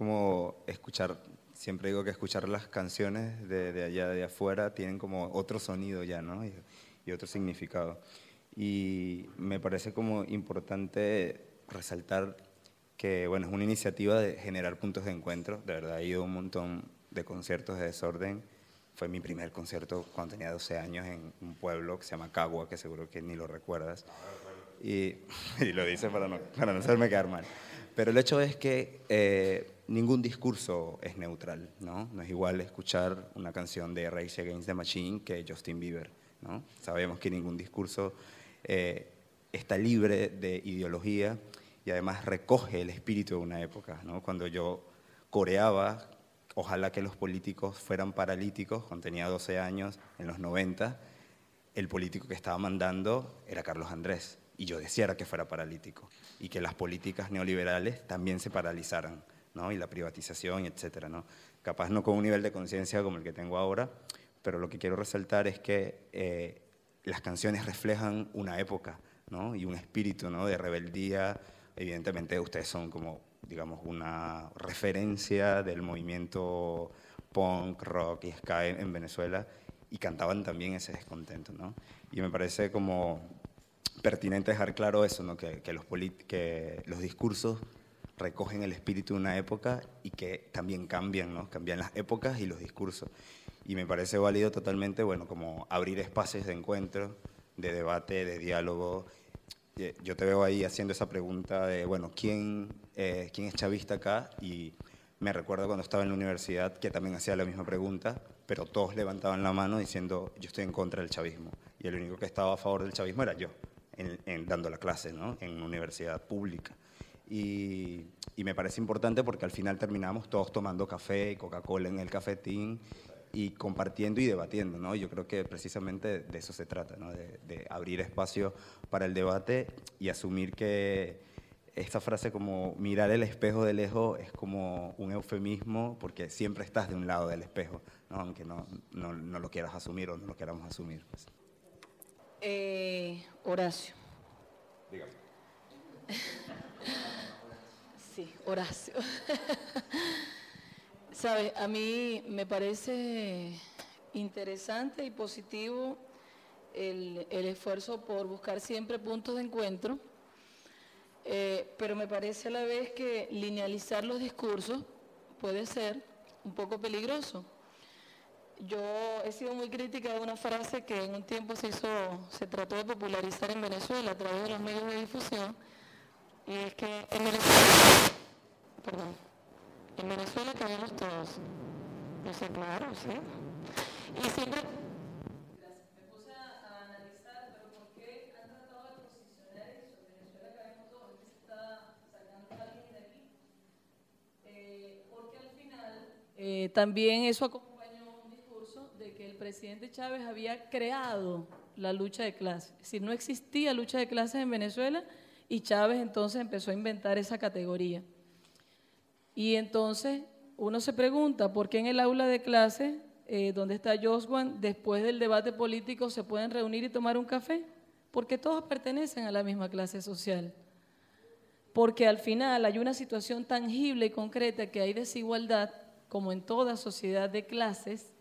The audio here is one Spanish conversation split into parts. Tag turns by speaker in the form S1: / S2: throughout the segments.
S1: como escuchar, siempre digo que escuchar las canciones de, de allá de afuera tienen como otro sonido ya, ¿no? Y, y otro significado. Y me parece como importante resaltar que, bueno, es una iniciativa de generar puntos de encuentro. De verdad, he ido a un montón de conciertos de desorden. Fue mi primer concierto cuando tenía 12 años en un pueblo que se llama Cagua, que seguro que ni lo recuerdas. Y, y lo dice para no, para no hacerme quedar mal. Pero el hecho es que eh, ningún discurso es neutral, ¿no? No es igual escuchar una canción de Rage Against the Machine que Justin Bieber, ¿no? Sabemos que ningún discurso eh, está libre de ideología y además recoge el espíritu de una época, ¿no? Cuando yo coreaba, ojalá que los políticos fueran paralíticos, cuando tenía 12 años, en los 90, el político que estaba mandando era Carlos Andrés, y yo deseara que fuera paralítico y que las políticas neoliberales también se paralizaran, ¿no? y la privatización, etcétera, ¿no? Capaz no con un nivel de conciencia como el que tengo ahora, pero lo que quiero resaltar es que eh, las canciones reflejan una época ¿no? y un espíritu ¿no? de rebeldía. Evidentemente ustedes son como, digamos, una referencia del movimiento punk, rock y ska en Venezuela y cantaban también ese descontento. ¿no? Y me parece como pertinente dejar claro eso, ¿no? que, que, los que los discursos recogen el espíritu de una época y que también cambian, ¿no? cambian las épocas y los discursos. Y me parece válido totalmente, bueno, como abrir espacios de encuentro, de debate, de diálogo. Yo te veo ahí haciendo esa pregunta de, bueno, ¿quién, eh, ¿quién es chavista acá? Y me recuerdo cuando estaba en la universidad que también hacía la misma pregunta, pero todos levantaban la mano diciendo, yo estoy en contra del chavismo. Y el único que estaba a favor del chavismo era yo en, dando la clase ¿no? en una universidad pública. Y, y, me parece importante porque al final terminamos todos tomando café y Coca-Cola en el cafetín y compartiendo y debatiendo. ¿no? Yo creo que precisamente de eso se trata, ¿no? de, de abrir espacio para el debate y asumir que esta frase como mirar el espejo de lejos es como un eufemismo porque siempre estás de un lado del espejo, ¿no? aunque no, no, no, lo quieras asumir o no lo queramos asumir. Pues.
S2: Eh, Horacio.
S1: Dígame.
S2: sí, Horacio. Sabes, a mí me parece interesante y positivo el, el, esfuerzo por buscar siempre puntos de encuentro, eh, pero me parece a la vez que linealizar los discursos puede ser un poco peligroso yo he sido muy crítica de una frase que en un tiempo se hizo, se trató de popularizar en Venezuela a través de los medios de difusión, y es que en Venezuela, perdón, en Venezuela cabemos todos. Yo sé, claro, sí. Y siempre Eh, también eso presidente Chávez había creado la lucha de clases. Es decir, no existía lucha de clases en Venezuela y Chávez entonces empezó a inventar esa categoría. Y entonces uno se pregunta, ¿por qué en el aula de clase, eh, donde está Joswan, después del debate político se pueden reunir y tomar un café? Porque todos pertenecen a la misma clase social. Porque al final hay una situación tangible y concreta que hay desigualdad, como en toda sociedad de clases,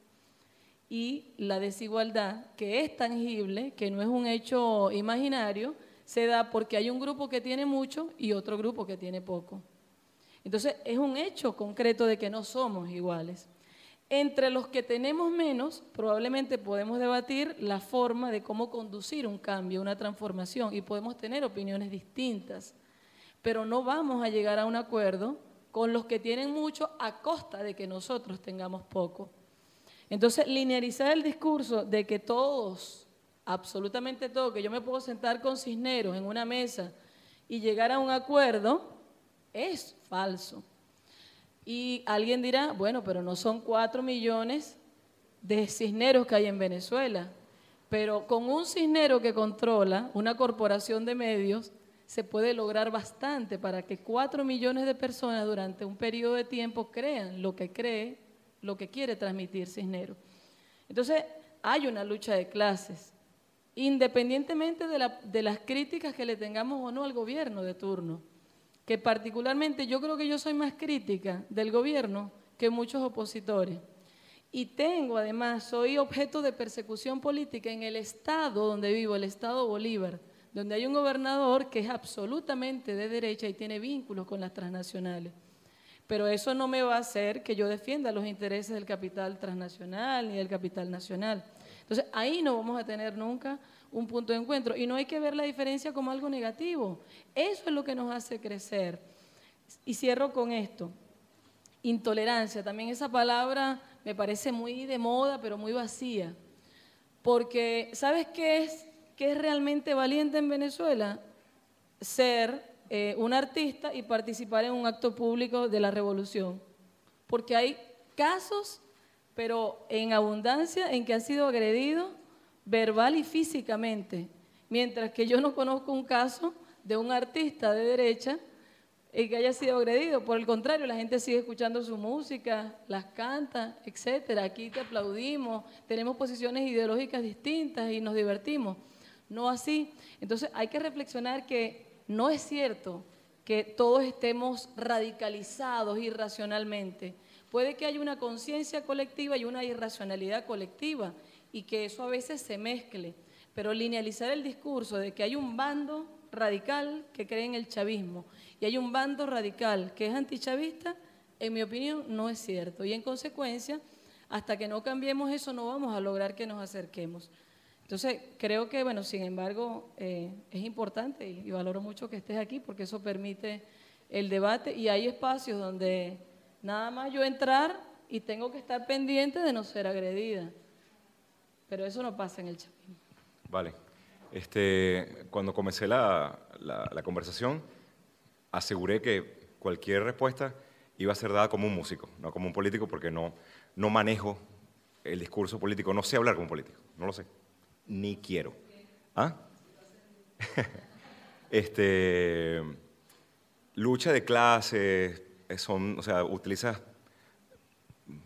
S2: y la desigualdad, que es tangible, que no es un hecho imaginario, se da porque hay un grupo que tiene mucho y otro grupo que tiene poco. Entonces, es un hecho concreto de que no somos iguales. Entre los que tenemos menos, probablemente podemos debatir la forma de cómo conducir un cambio, una transformación, y podemos tener opiniones distintas, pero no vamos a llegar a un acuerdo con los que tienen mucho a costa de que nosotros tengamos poco. Entonces, linearizar el discurso de que todos, absolutamente todos, que yo me puedo sentar con cisneros en una mesa y llegar a un acuerdo, es falso. Y alguien dirá, bueno, pero no son cuatro millones de cisneros que hay en Venezuela. Pero con un cisnero que controla una corporación de medios, se puede lograr bastante para que cuatro millones de personas durante un periodo de tiempo crean lo que cree lo que quiere transmitir Cisneros. Entonces, hay una lucha de clases, independientemente de, las críticas que le tengamos o no al gobierno de turno. que particularmente yo creo que yo soy más crítica del gobierno que muchos opositores. Y tengo, además, soy objeto de persecución política en el estado donde vivo, el estado Bolívar, donde hay un gobernador que es absolutamente de derecha y tiene vínculos con las transnacionales. Pero eso no me va a hacer que yo defienda los intereses del capital transnacional ni del capital nacional. Entonces, ahí no vamos a tener nunca un punto de encuentro. Y no hay que ver la diferencia como algo negativo. Eso es lo que nos hace crecer. Y cierro con esto. Intolerancia. También esa palabra me parece muy de moda, pero muy vacía. Porque, ¿sabes qué es, qué es realmente valiente en Venezuela? Ser eh, un artista y participar en un acto público de la revolución. Porque hay casos, pero en abundancia, en que han sido agredidos verbal y físicamente, mientras que yo no conozco un caso de un artista de derecha y que haya sido agredido. Por el contrario, la gente sigue escuchando su música, las canta, etcétera. Aquí te aplaudimos, tenemos posiciones ideológicas distintas y nos divertimos. No así. Entonces hay que reflexionar que no es cierto que todos estemos radicalizados irracionalmente. Puede que haya una conciencia colectiva y una irracionalidad colectiva y que eso a veces se mezcle. Pero linealizar el discurso de que hay un bando radical que cree en el chavismo y hay un bando radical que es antichavista, en mi opinión no es cierto. Y en consecuencia, hasta que no cambiemos eso, no vamos a lograr que nos acerquemos. Entonces, creo que, bueno, sin embargo, eh, es importante y, y valoro mucho que estés aquí porque eso permite el debate y hay espacios donde nada más yo entrar y tengo que estar pendiente de no ser agredida. Pero eso no pasa en el chavismo.
S3: Vale. Este, cuando comencé la, la, conversación, aseguré que cualquier respuesta iba a ser dada como un músico, no como un político, porque no, no manejo el discurso político, no sé hablar como político, no lo sé, ni quiero. ¿Ah? este, lucha de clases, son, o sea, utilizas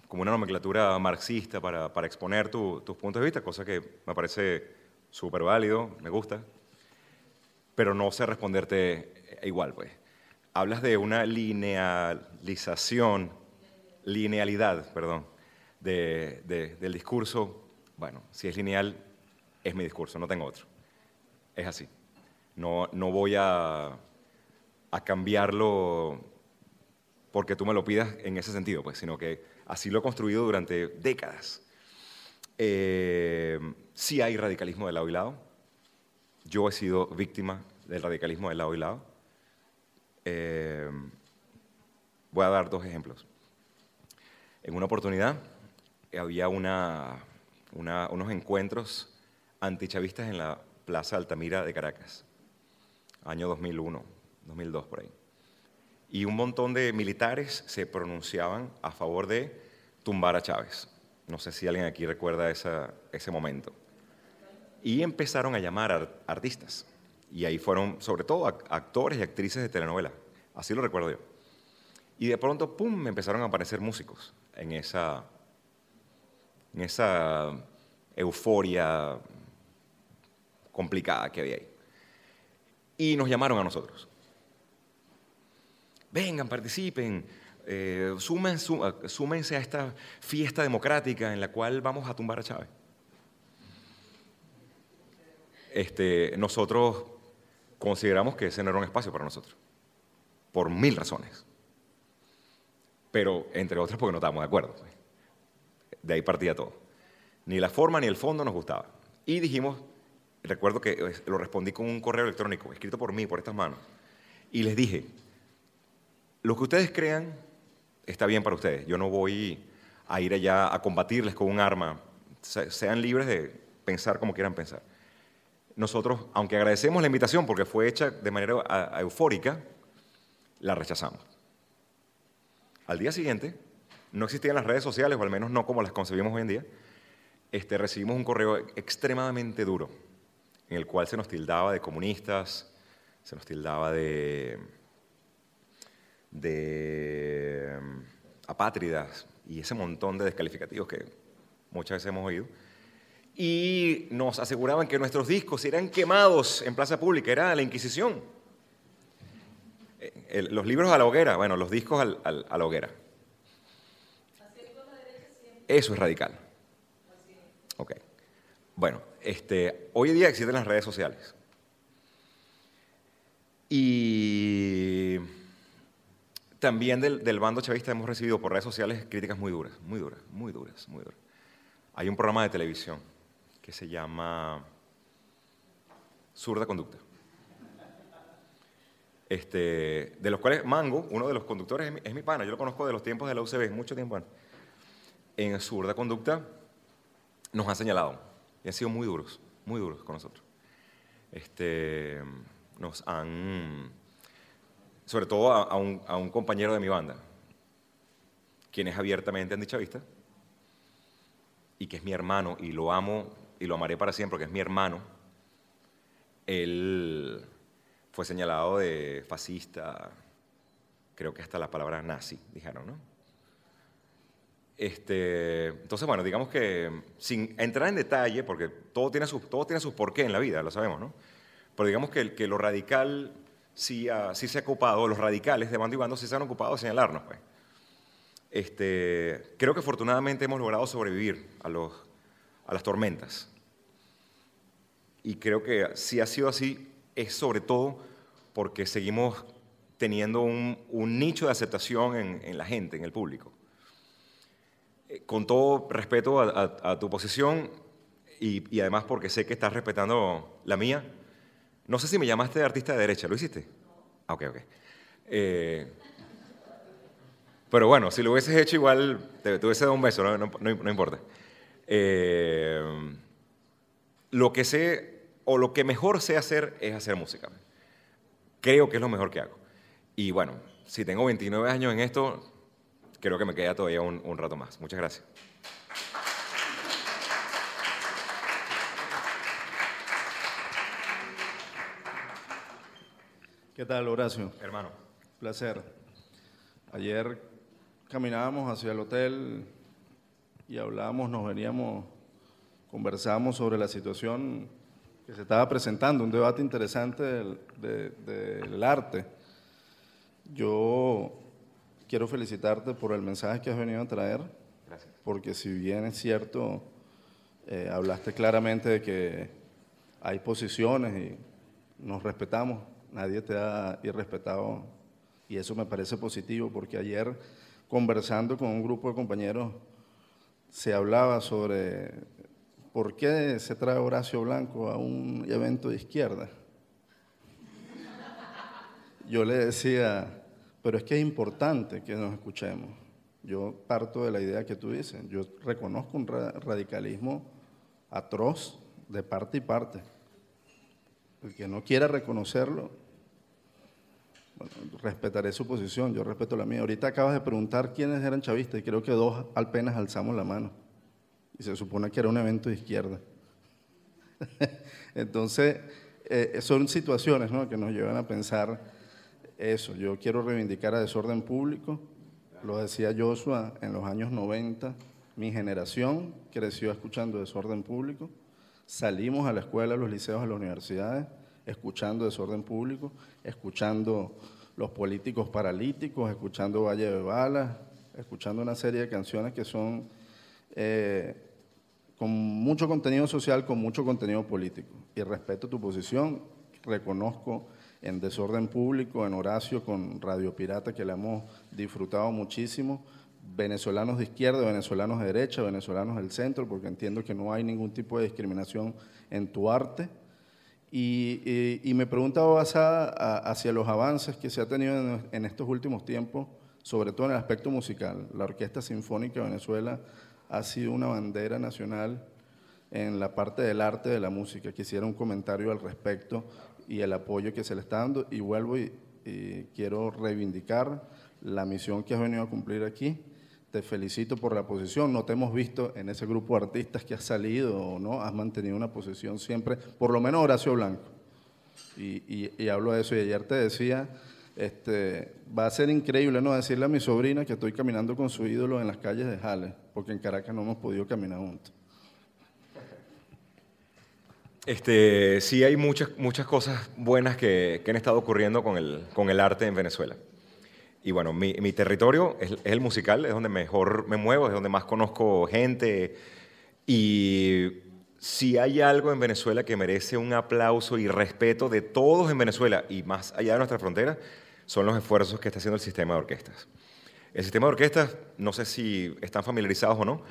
S3: como una nomenclatura marxista para, para exponer tus puntos de vista, cosa que me parece súper válido, me gusta, pero no sé responderte igual, pues. Hablas de una linealización, linealidad, perdón, de, del discurso. Bueno, si es lineal, es mi discurso, no tengo otro. Es así. No, no voy a, a cambiarlo porque tú me lo pidas en ese sentido, pues, sino que Así lo he construido durante décadas. Eh, sí hay radicalismo de lado y lado. Yo he sido víctima del radicalismo de lado y lado. Eh, voy a dar dos ejemplos. En una oportunidad había unos encuentros antichavistas en la Plaza Altamira de Caracas, año 2001, 2002 por ahí y un montón de militares se pronunciaban a favor de tumbar a Chávez. No sé si alguien aquí recuerda ese momento. Y empezaron a llamar a artistas. Y ahí fueron, sobre todo, actores y actrices de telenovela. Así lo recuerdo yo. Y de pronto, ¡pum!, me empezaron a aparecer músicos en esa, en esa euforia complicada que había ahí. Y nos llamaron a nosotros vengan, participen, eh, súmense a esta fiesta democrática en la cual vamos a tumbar a Chávez. Este, nosotros consideramos que ese no era un espacio para nosotros, por mil razones. Pero, entre otras, porque no estábamos de acuerdo. Pues. De ahí partía todo. Ni la forma ni el fondo nos gustaba. Y dijimos, recuerdo que eh, lo respondí con un correo electrónico, escrito por mí, por estas manos, y les dije, lo que ustedes crean está bien para ustedes. Yo no voy a ir allá a combatirles con un arma. Sean libres de pensar como quieran pensar. Nosotros, aunque agradecemos la invitación porque fue hecha de manera eufórica, la rechazamos. Al día siguiente, no existían las redes sociales, o al menos no como las concebimos hoy en día, este, recibimos un correo extremadamente duro, en el cual se nos tildaba de comunistas, se nos tildaba de de mm, apátridas y ese montón de descalificativos que muchas veces hemos oído. Y nos aseguraban que nuestros discos eran quemados en plaza pública, era la Inquisición. Eh, los libros a la hoguera, bueno, los discos al- a la hoguera. Eso es radical. Ok. Bueno, este, hoy en día existen las redes sociales. Y también del, del bando chavista hemos recibido por redes sociales críticas muy duras, muy duras, muy duras, muy duras. Hay un programa de televisión que se llama Zurda Conducta. Este, de los cuales Mango, uno de los conductores, es mi, pana, yo lo conozco de los tiempos de la UCB, mucho tiempo antes. En Zurda Conducta nos han señalado y han sido muy duros, muy duros con nosotros. Este, nos han, sobre todo a, un, compañero de mi banda, quien es abiertamente antichavista y que es mi hermano y lo amo y lo amaré para siempre porque es mi hermano. Él fue señalado de fascista, creo que hasta la palabra nazi, dijeron, ¿no? Este, entonces, bueno, digamos que sin entrar en detalle, porque todo tiene sus, todo tiene porqué en la vida, lo sabemos, ¿no? Pero digamos que, que lo radical sí, sí se ha ocupado, los radicales de bando y bando sí se han ocupado de señalarnos, pues. Este, creo que afortunadamente hemos logrado sobrevivir a, los, a las tormentas. Y creo que si ha sido así, es sobre todo porque seguimos teniendo un, un nicho de aceptación en, en la gente, en el público. Eh, Con todo respeto a, a- a tu posición y, y además porque sé que estás respetando la mía, no sé si me llamaste de artista de derecha, ¿lo hiciste? Ah, ok, ok. Eh, pero bueno, si lo hubieses hecho igual, te, te hubiese dado un beso, no, importa. Eh, lo que sé, o lo que mejor sé hacer es hacer música. Creo que es lo mejor que hago. Y bueno, si tengo 29 años en esto, creo que me queda todavía un rato más. Muchas gracias.
S4: ¿Qué tal, Horacio?
S3: Hermano.
S4: Placer. Ayer caminábamos hacia el hotel y hablábamos, nos veníamos, conversábamos sobre la situación que se estaba presentando, un debate interesante del, de- del arte. Yo quiero felicitarte por el mensaje que has venido a traer,
S3: Gracias.
S4: porque si bien es cierto, eh, hablaste claramente de que hay posiciones y nos respetamos, nadie te ha irrespetado y eso me parece positivo porque ayer conversando con un grupo de compañeros se hablaba sobre por qué se trae Horacio Blanco a un evento de izquierda. Yo le decía, pero es que es importante que nos escuchemos. Yo parto de la idea que tú dices. Yo reconozco un ra- radicalismo atroz de parte y parte. El que no quiera reconocerlo, respetaré su posición, yo respeto la mía. Ahorita acabas de preguntar quiénes eran chavistas y creo que dos apenas alzamos la mano. Y se supone que era un evento de izquierda. Entonces, eh, son situaciones ¿no? que nos llevan a pensar eso. Yo quiero reivindicar a desorden público. Lo decía Joshua en los años 90. Mi generación creció escuchando desorden público. Salimos a la escuela, a los liceos, a las universidades, escuchando desorden público, escuchando los políticos paralíticos, escuchando Valle de Balas, escuchando una serie de canciones que son eh, con mucho contenido social, con mucho contenido político. Y respeto tu posición, reconozco en Desorden Público, en Horacio, con Radio Pirata, que la hemos disfrutado muchísimo, venezolanos de izquierda, venezolanos de derecha, venezolanos del centro, porque entiendo que no hay ningún tipo de discriminación en tu arte. Y, y- y preguntaba basada hacia los avances que se ha tenido en, en estos últimos tiempos, sobre todo en el aspecto musical. La Orquesta Sinfónica de Venezuela ha sido una bandera nacional en la parte del arte de la música. Quisiera un comentario al respecto y el apoyo que se le está dando. Y vuelvo y, y quiero reivindicar la misión que has venido a cumplir aquí. Te felicito por la posición. No te hemos visto en ese grupo de artistas que has salido no. Has mantenido una posición siempre, por lo menos Horacio Blanco. Y, y- y hablo de eso. Y ayer te decía, este, va a ser increíble no decirle a mi sobrina que estoy caminando con su ídolo en las calles de Jales, porque en Caracas no hemos podido caminar juntos.
S3: Este, sí hay muchas, muchas cosas buenas que, que han estado ocurriendo con el, con el arte en Venezuela. Y bueno, mi, mi territorio es, es el musical, es donde mejor me muevo, es donde más conozco gente. Y si hay algo en Venezuela que merece un aplauso y respeto de todos en Venezuela y más allá de nuestra frontera, son los esfuerzos que está haciendo el sistema de orquestas. El sistema de orquestas, no sé si están familiarizados o no,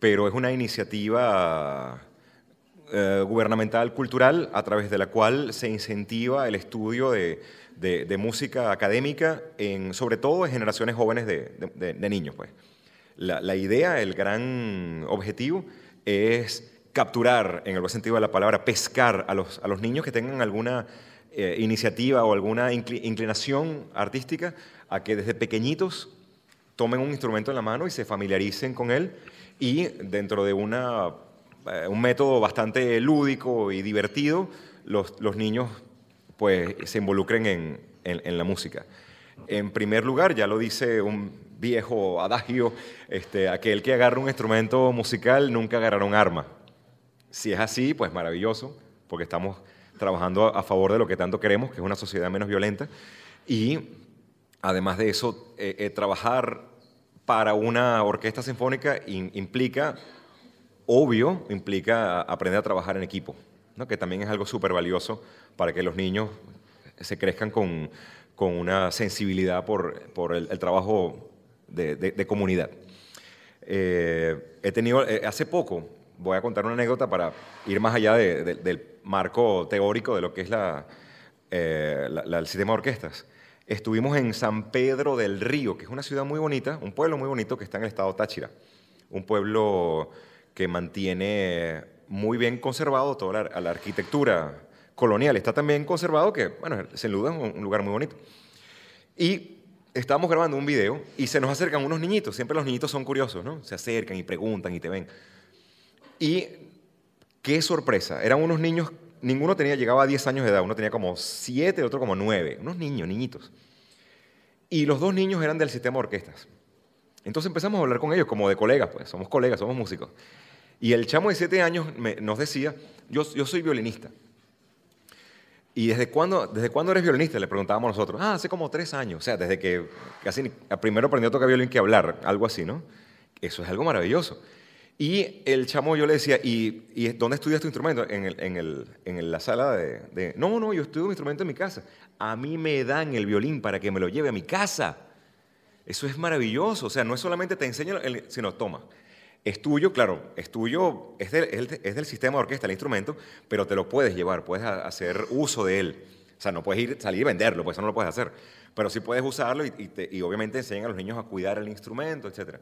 S3: pero es una iniciativa eh, gubernamental cultural a través de la cual se incentiva el estudio de, de, música académica, en, sobre todo en generaciones jóvenes de, de- de niños. Pues. La, la idea, el gran objetivo es capturar, en el buen sentido de la palabra, pescar a los, a los niños que tengan alguna eh, iniciativa o alguna incli- inclinación artística a que desde pequeñitos tomen un instrumento en la mano y se familiaricen con él y dentro de una, eh, un método bastante lúdico y divertido, los, los niños pues, se involucren en, en- la música. En primer lugar, ya lo dice un viejo adagio, este, aquel que agarra un instrumento musical nunca agarrará un arma. Si es así, pues maravilloso, porque estamos trabajando a favor de lo que tanto queremos, que es una sociedad menos violenta. Y además de eso, eh, eh, trabajar para una orquesta sinfónica in- implica, obvio, implica aprender a trabajar en equipo, ¿no? que también es algo súper valioso para que los niños se crezcan con, con una sensibilidad por, por el, trabajo de, de- comunidad. Eh, he tenido, eh, hace poco, voy a contar una anécdota para ir más allá de- de- del marco teórico de lo que es la, eh, la- el sistema de orquestas. Estuvimos en San Pedro del Río, que es una ciudad muy bonita, un pueblo muy bonito que está en el estado Táchira. Un pueblo que mantiene muy bien conservado toda la, arquitectura colonial. Está también conservado que, bueno, sin duda es un- lugar muy bonito. Y estábamos grabando un video y se nos acercan unos niñitos. Siempre los niñitos son curiosos, ¿no? Se acercan y preguntan y te ven. Y qué sorpresa. Eran unos niños, ninguno tenía, llegaba a 10 años de edad. Uno tenía como 7, otro como 9. Unos niños, niñitos. Y los dos niños eran del sistema orquestas. Entonces empezamos a hablar con ellos como de colegas, pues. Somos colegas, somos músicos. Y el chamo de 7 años nos decía, yo, yo soy violinista. ¿Y desde cuándo, desde cuándo eres violinista? Le preguntábamos nosotros. Ah, hace como tres años. O sea, desde que casi primero aprendió a tocar violín que hablar, algo así, ¿no? Eso es algo maravilloso. Y el chamo yo le decía, ¿y, y dónde estudias tu instrumento? En, el- en, el- en la sala de, No, no, yo estudio mi instrumento en mi casa. A mí me dan el violín para que me lo lleve a mi casa. Eso es maravilloso. O sea, no es solamente te enseño, sino toma. Es tuyo, claro, es tuyo, es del, sistema de orquesta el instrumento, pero te lo puedes llevar, puedes hacer uso de él. O sea, no puedes ir, salir y venderlo, pues eso no lo puedes hacer. Pero sí puedes usarlo y, y te- y obviamente enseñan a los niños a cuidar el instrumento, etc.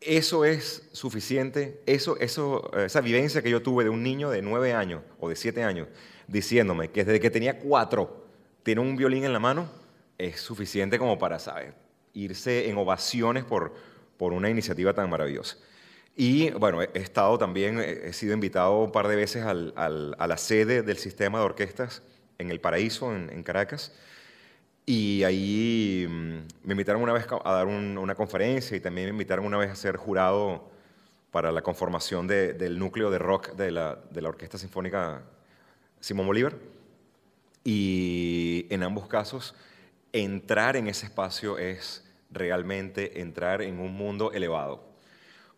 S3: Eso es suficiente, eso, eso, esa vivencia que yo tuve de un niño de nueve años o de siete años diciéndome que desde que tenía cuatro tiene un violín en la mano, es suficiente como para, ¿sabes? Irse en ovaciones por, por una iniciativa tan maravillosa. Y bueno, he estado también, he he sido invitado un par de veces al- al- a la sede del sistema de orquestas en El Paraíso, en, Caracas. Y ahí mm, me invitaron una vez a dar un- una conferencia y también me invitaron una vez a ser jurado para la conformación de- del núcleo de rock de la, de la Orquesta Sinfónica Simón Bolívar. Y en ambos casos, entrar en ese espacio es realmente entrar en un mundo elevado,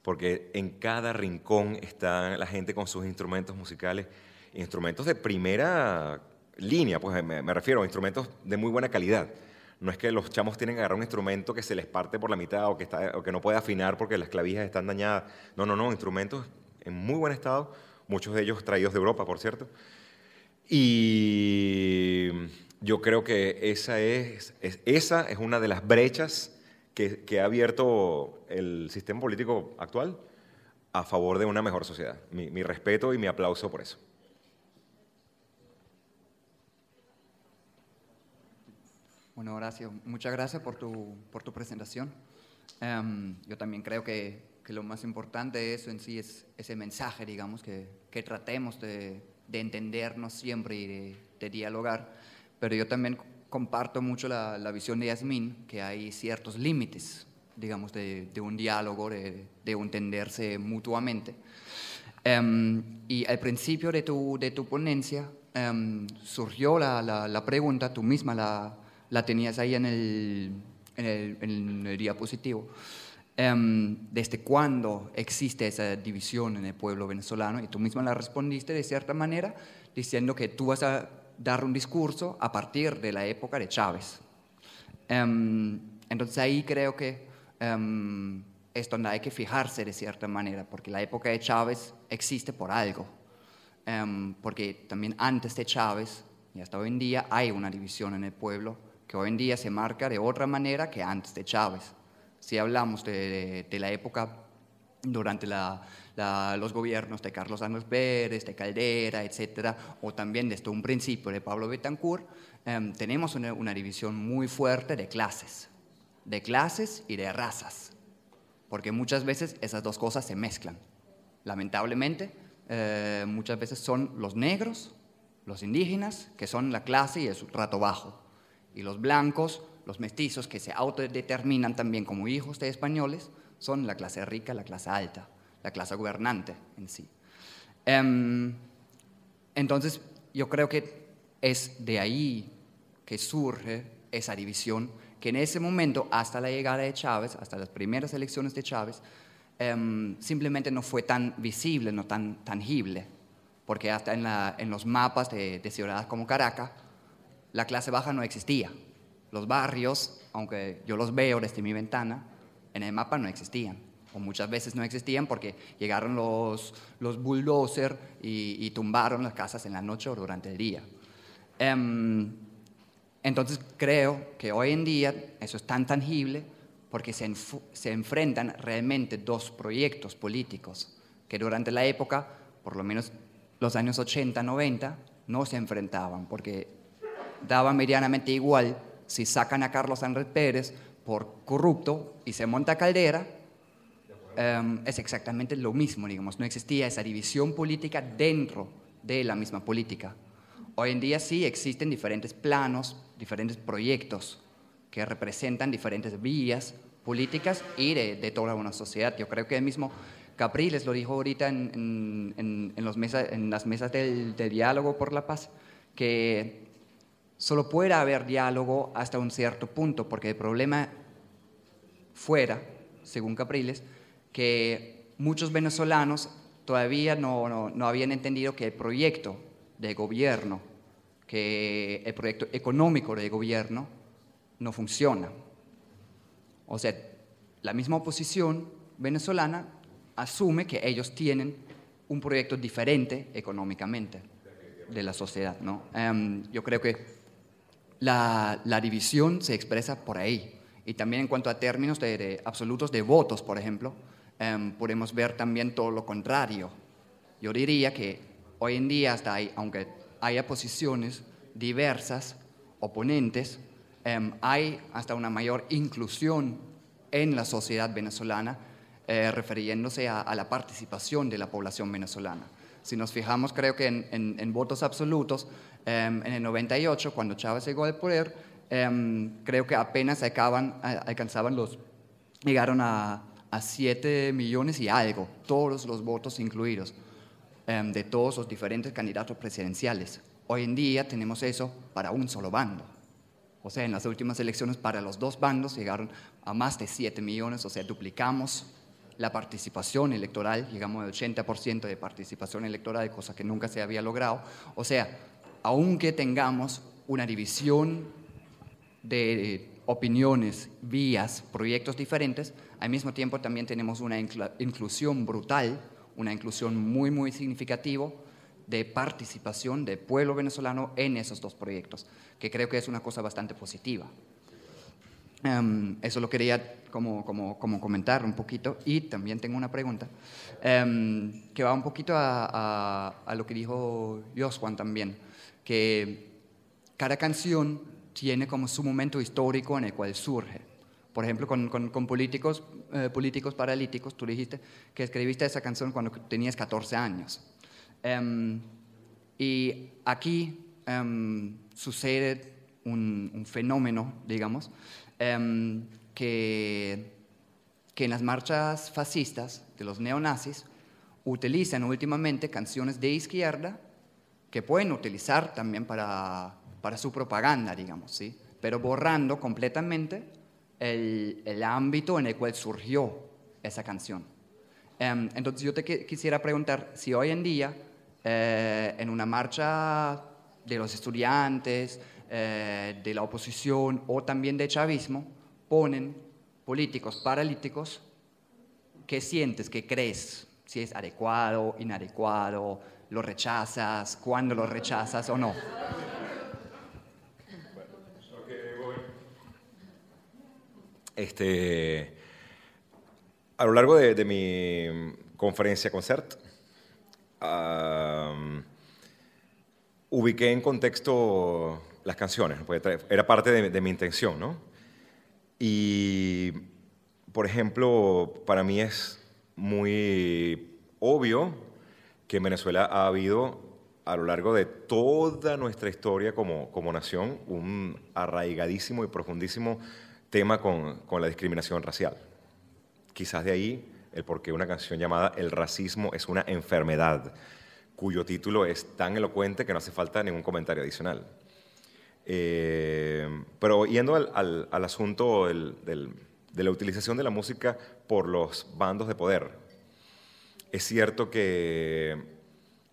S3: porque en cada rincón está la gente con sus instrumentos musicales, instrumentos de primera línea, pues me, me refiero a instrumentos de muy buena calidad. No es que los chamos tienen que agarrar un instrumento que se les parte por la mitad o que, está, o que no puede afinar porque las clavijas están dañadas. No, no, no, instrumentos en muy buen estado, muchos de ellos traídos de Europa, por cierto. Y yo creo que esa es, es- esa es una de las brechas que, que ha abierto el sistema político actual a favor de una mejor sociedad. Mi, mi respeto y mi aplauso por eso.
S5: Bueno, Horacio, muchas gracias por tu, por tu presentación. Em, yo también creo que, que lo más importante de eso en sí es ese mensaje, digamos, que, que tratemos de, de entendernos siempre y de, de dialogar. Pero yo también comparto mucho la, la visión de Yasmín, que hay ciertos límites, digamos, de, de un diálogo, de, de entenderse mutuamente. Em, y al principio de tu, de tu ponencia em, surgió la, la, la, pregunta, tú misma la, la tenías ahí en el, en el, en el diapositivo, em, desde cuándo existe esa división en el pueblo venezolano, y tú misma la respondiste de cierta manera, diciendo que tú vas a dar un discurso a partir de la época de Chávez. entonces ahí creo que es donde hay que fijarse de cierta manera, porque la época de Chávez existe por algo, em, porque también antes de Chávez y hasta hoy en día hay una división en el pueblo que hoy en día se marca de otra manera que antes de Chávez. Si hablamos de, la época durante los gobiernos de Carlos Andrés Pérez, de Caldera, etcétera, o también desde un principio de Pablo Betancourt, em, tenemos una, una división muy fuerte de clases, de clases y de razas porque muchas veces esas dos cosas se mezclan. Lamentablemente, eh, muchas veces son los negros, los indígenas, que son la clase y el rato bajo, y los blancos, los mestizos, que se autodeterminan también como hijos de españoles, son la clase rica, la clase alta, la clase gobernante en sí. Em, entonces, yo creo que es de ahí que surge esa división que en ese momento, hasta la llegada de Chávez, hasta las primeras elecciones de Chávez, em, simplemente no fue tan visible, no tan tangible, porque hasta en, los mapas de, ciudades como Caracas, la clase baja no existía. Los barrios, aunque yo los veo desde mi ventana, en el mapa no existían. O muchas veces no existían porque llegaron los, los bulldozers y, tumbaron las casas en la noche o durante el día. Em, entonces creo que hoy en día eso es tan tangible porque se, enfrentan realmente dos proyectos políticos que durante la época, por lo menos los años 80, 90, no se enfrentaban porque daba medianamente igual si sacan a Carlos Andrés Pérez por corrupto y se monta Caldera, em, es exactamente lo mismo, digamos, no existía esa división política dentro de la misma política. Hoy en día sí existen diferentes planos, diferentes proyectos que representan diferentes vías políticas y de, toda una sociedad. Yo creo que el mismo Capriles lo dijo ahorita en, los en las mesas del, diálogo por la paz, que solo puede haber diálogo hasta un cierto punto, porque el problema fuera, según Capriles, que muchos venezolanos todavía no, no habían entendido que el proyecto de gobierno, que el proyecto económico de gobierno no funciona. O sea, la misma oposición venezolana asume que ellos tienen un proyecto diferente económicamente de la sociedad. ¿no? Em, yo creo que la, división se expresa por ahí. Y también en cuanto a términos de, absolutos de votos, por ejemplo, em, podemos ver también todo lo contrario. Yo diría que hoy en día, hasta hay, aunque haya posiciones diversas, oponentes, em, hay hasta una mayor inclusión en la sociedad venezolana, eh, refiriéndose a, la participación de la población venezolana. Si nos fijamos, creo que en, votos absolutos, em, en el 98, cuando Chávez llegó al poder, em, creo que apenas acaban, alcanzaban los, llegaron a, a 7 millones y algo, todos los votos incluidos. Em, de todos los diferentes candidatos presidenciales. Hoy en día tenemos eso para un solo bando. O sea, en las últimas elecciones para los dos bandos llegaron a más de 7 millones, o sea, duplicamos la participación electoral, llegamos al 80% de participación electoral, cosa que nunca se había logrado. O sea, aunque tengamos una división de opiniones, vías, proyectos diferentes, al mismo tiempo también tenemos una inclusión brutal una inclusión muy, muy significativa de participación del pueblo venezolano en esos dos proyectos, que creo que es una cosa bastante positiva. Em, eso lo quería como, como, como, comentar un poquito y también tengo una pregunta em, que va un poquito a, a, lo que dijo Josjuan también, que cada canción tiene como su momento histórico en el cual surge. Por ejemplo, con, con, políticos, eh, políticos paralíticos, tú dijiste que escribiste esa canción cuando tenías 14 años. Em, y aquí sucede un, fenómeno, digamos, em, que, que en las marchas fascistas de los neonazis utilizan últimamente canciones de izquierda que pueden utilizar también para, para su propaganda, digamos, ¿sí? pero borrando completamente el, el ámbito en el cual surgió esa canción. Em, entonces yo te quisiera preguntar si hoy en día, eh, en una marcha de los estudiantes, eh, de la oposición o también de chavismo, ponen políticos paralíticos, ¿qué sientes, qué crees? Si es adecuado, inadecuado, lo rechazas, cuándo lo rechazas o no.
S3: Este, a lo largo de, mi conferencia concert, ubiqué en contexto las canciones, era parte de, mi intención, ¿no? Y, por ejemplo, para mí es muy obvio que en Venezuela ha habido a lo largo de toda nuestra historia como, como nación un arraigadísimo y profundísimo tema con, con la discriminación racial. Quizás de ahí el por qué una canción llamada El racismo es una enfermedad, cuyo título es tan elocuente que no hace falta ningún comentario adicional. Eh, pero yendo al, al, asunto del, de la utilización de la música por los bandos de poder, es cierto que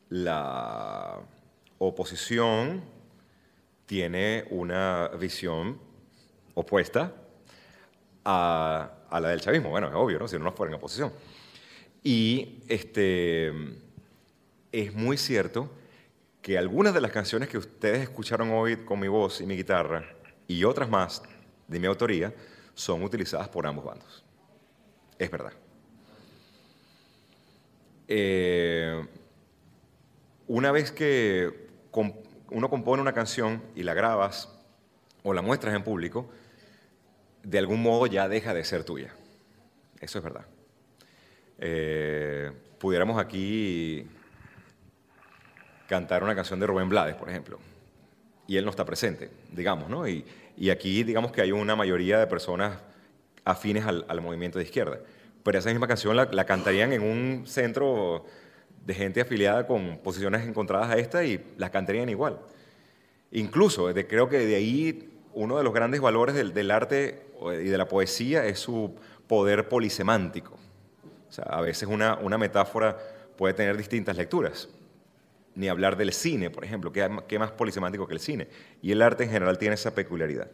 S3: la oposición tiene una visión opuesta a, la del chavismo. Bueno, es obvio, ¿no? Si no, no fuera en oposición. Y este, es muy cierto que algunas de las canciones que ustedes escucharon hoy con mi voz y mi guitarra y otras más de mi autoría son utilizadas por ambos bandos. Es verdad. Eh, una vez que uno compone una canción y la grabas o la muestras en público, de algún modo ya deja de ser tuya. Eso es verdad. Eh, pudiéramos aquí cantar una canción de Rubén Blades, por ejemplo, y él no está presente, digamos, ¿no? Y, aquí digamos que hay una mayoría de personas afines al, movimiento de izquierda, pero esa misma canción la, cantarían en un centro de gente afiliada con posiciones encontradas a esta y la cantarían igual. Incluso, creo que de ahí uno de los grandes valores del, arte y de la poesía es su poder polisemántico. O sea, a veces una, una metáfora puede tener distintas lecturas. Ni hablar del cine, por ejemplo, que es más polisemántico que el cine. Y el arte en general tiene esa peculiaridad.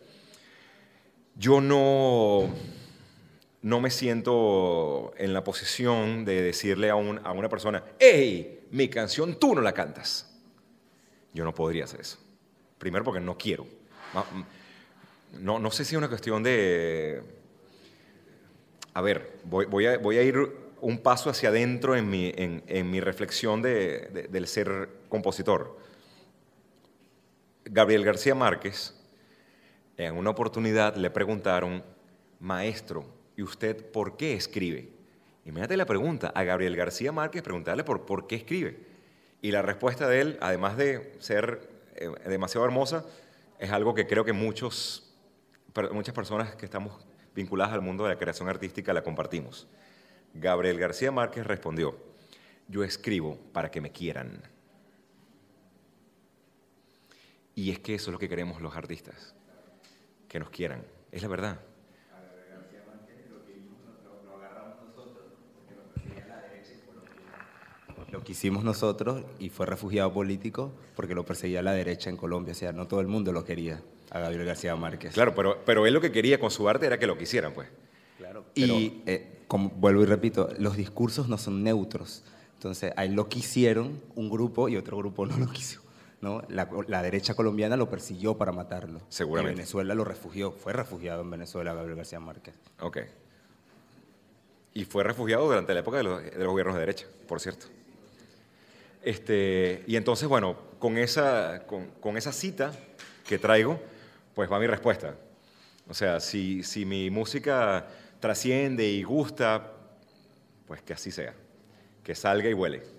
S3: Yo no, no me siento en la posición de decirle a, a una persona, hey, mi canción tú no la cantas. Yo no podría hacer eso. Primero porque no quiero no, no sé si es una cuestión de... A ver, voy, a, voy a, ir un paso hacia adentro en mi, en, mi reflexión de, del ser compositor. Gabriel García Márquez, en una oportunidad le preguntaron, maestro, ¿y usted por qué escribe? Imagínate la pregunta a Gabriel García Márquez, preguntarle por, por qué escribe. Y la respuesta de él, además de ser eh, demasiado hermosa, es algo que creo que muchos muchas personas que estamos vinculadas al mundo de la creación artística la compartimos. Gabriel García Márquez respondió, yo escribo para que me quieran. Y es que eso es lo que queremos los artistas, que nos quieran, es la verdad.
S1: Lo que hicimos nosotros y fue refugiado político porque lo perseguía la derecha en Colombia, o sea, no todo el mundo lo quería a Gabriel García Márquez.
S3: Claro, pero, pero él lo que quería con su arte era que lo quisieran, pues.
S1: Claro. Y eh, como vuelvo y repito, los discursos no son neutros. Entonces, ahí lo quisieron un grupo y otro grupo no lo quiso. ¿no? La, derecha colombiana lo persiguió para matarlo.
S3: Seguramente.
S1: Venezuela lo refugió. Fue refugiado en Venezuela Gabriel García Márquez.
S3: Ok. Y fue refugiado durante la época de los, gobiernos de derecha, por cierto. Este, y entonces, bueno, con esa, con, con esa cita que traigo, pues va mi respuesta. O sea, si, si mi música trasciende y gusta, pues que así sea, que salga y huele.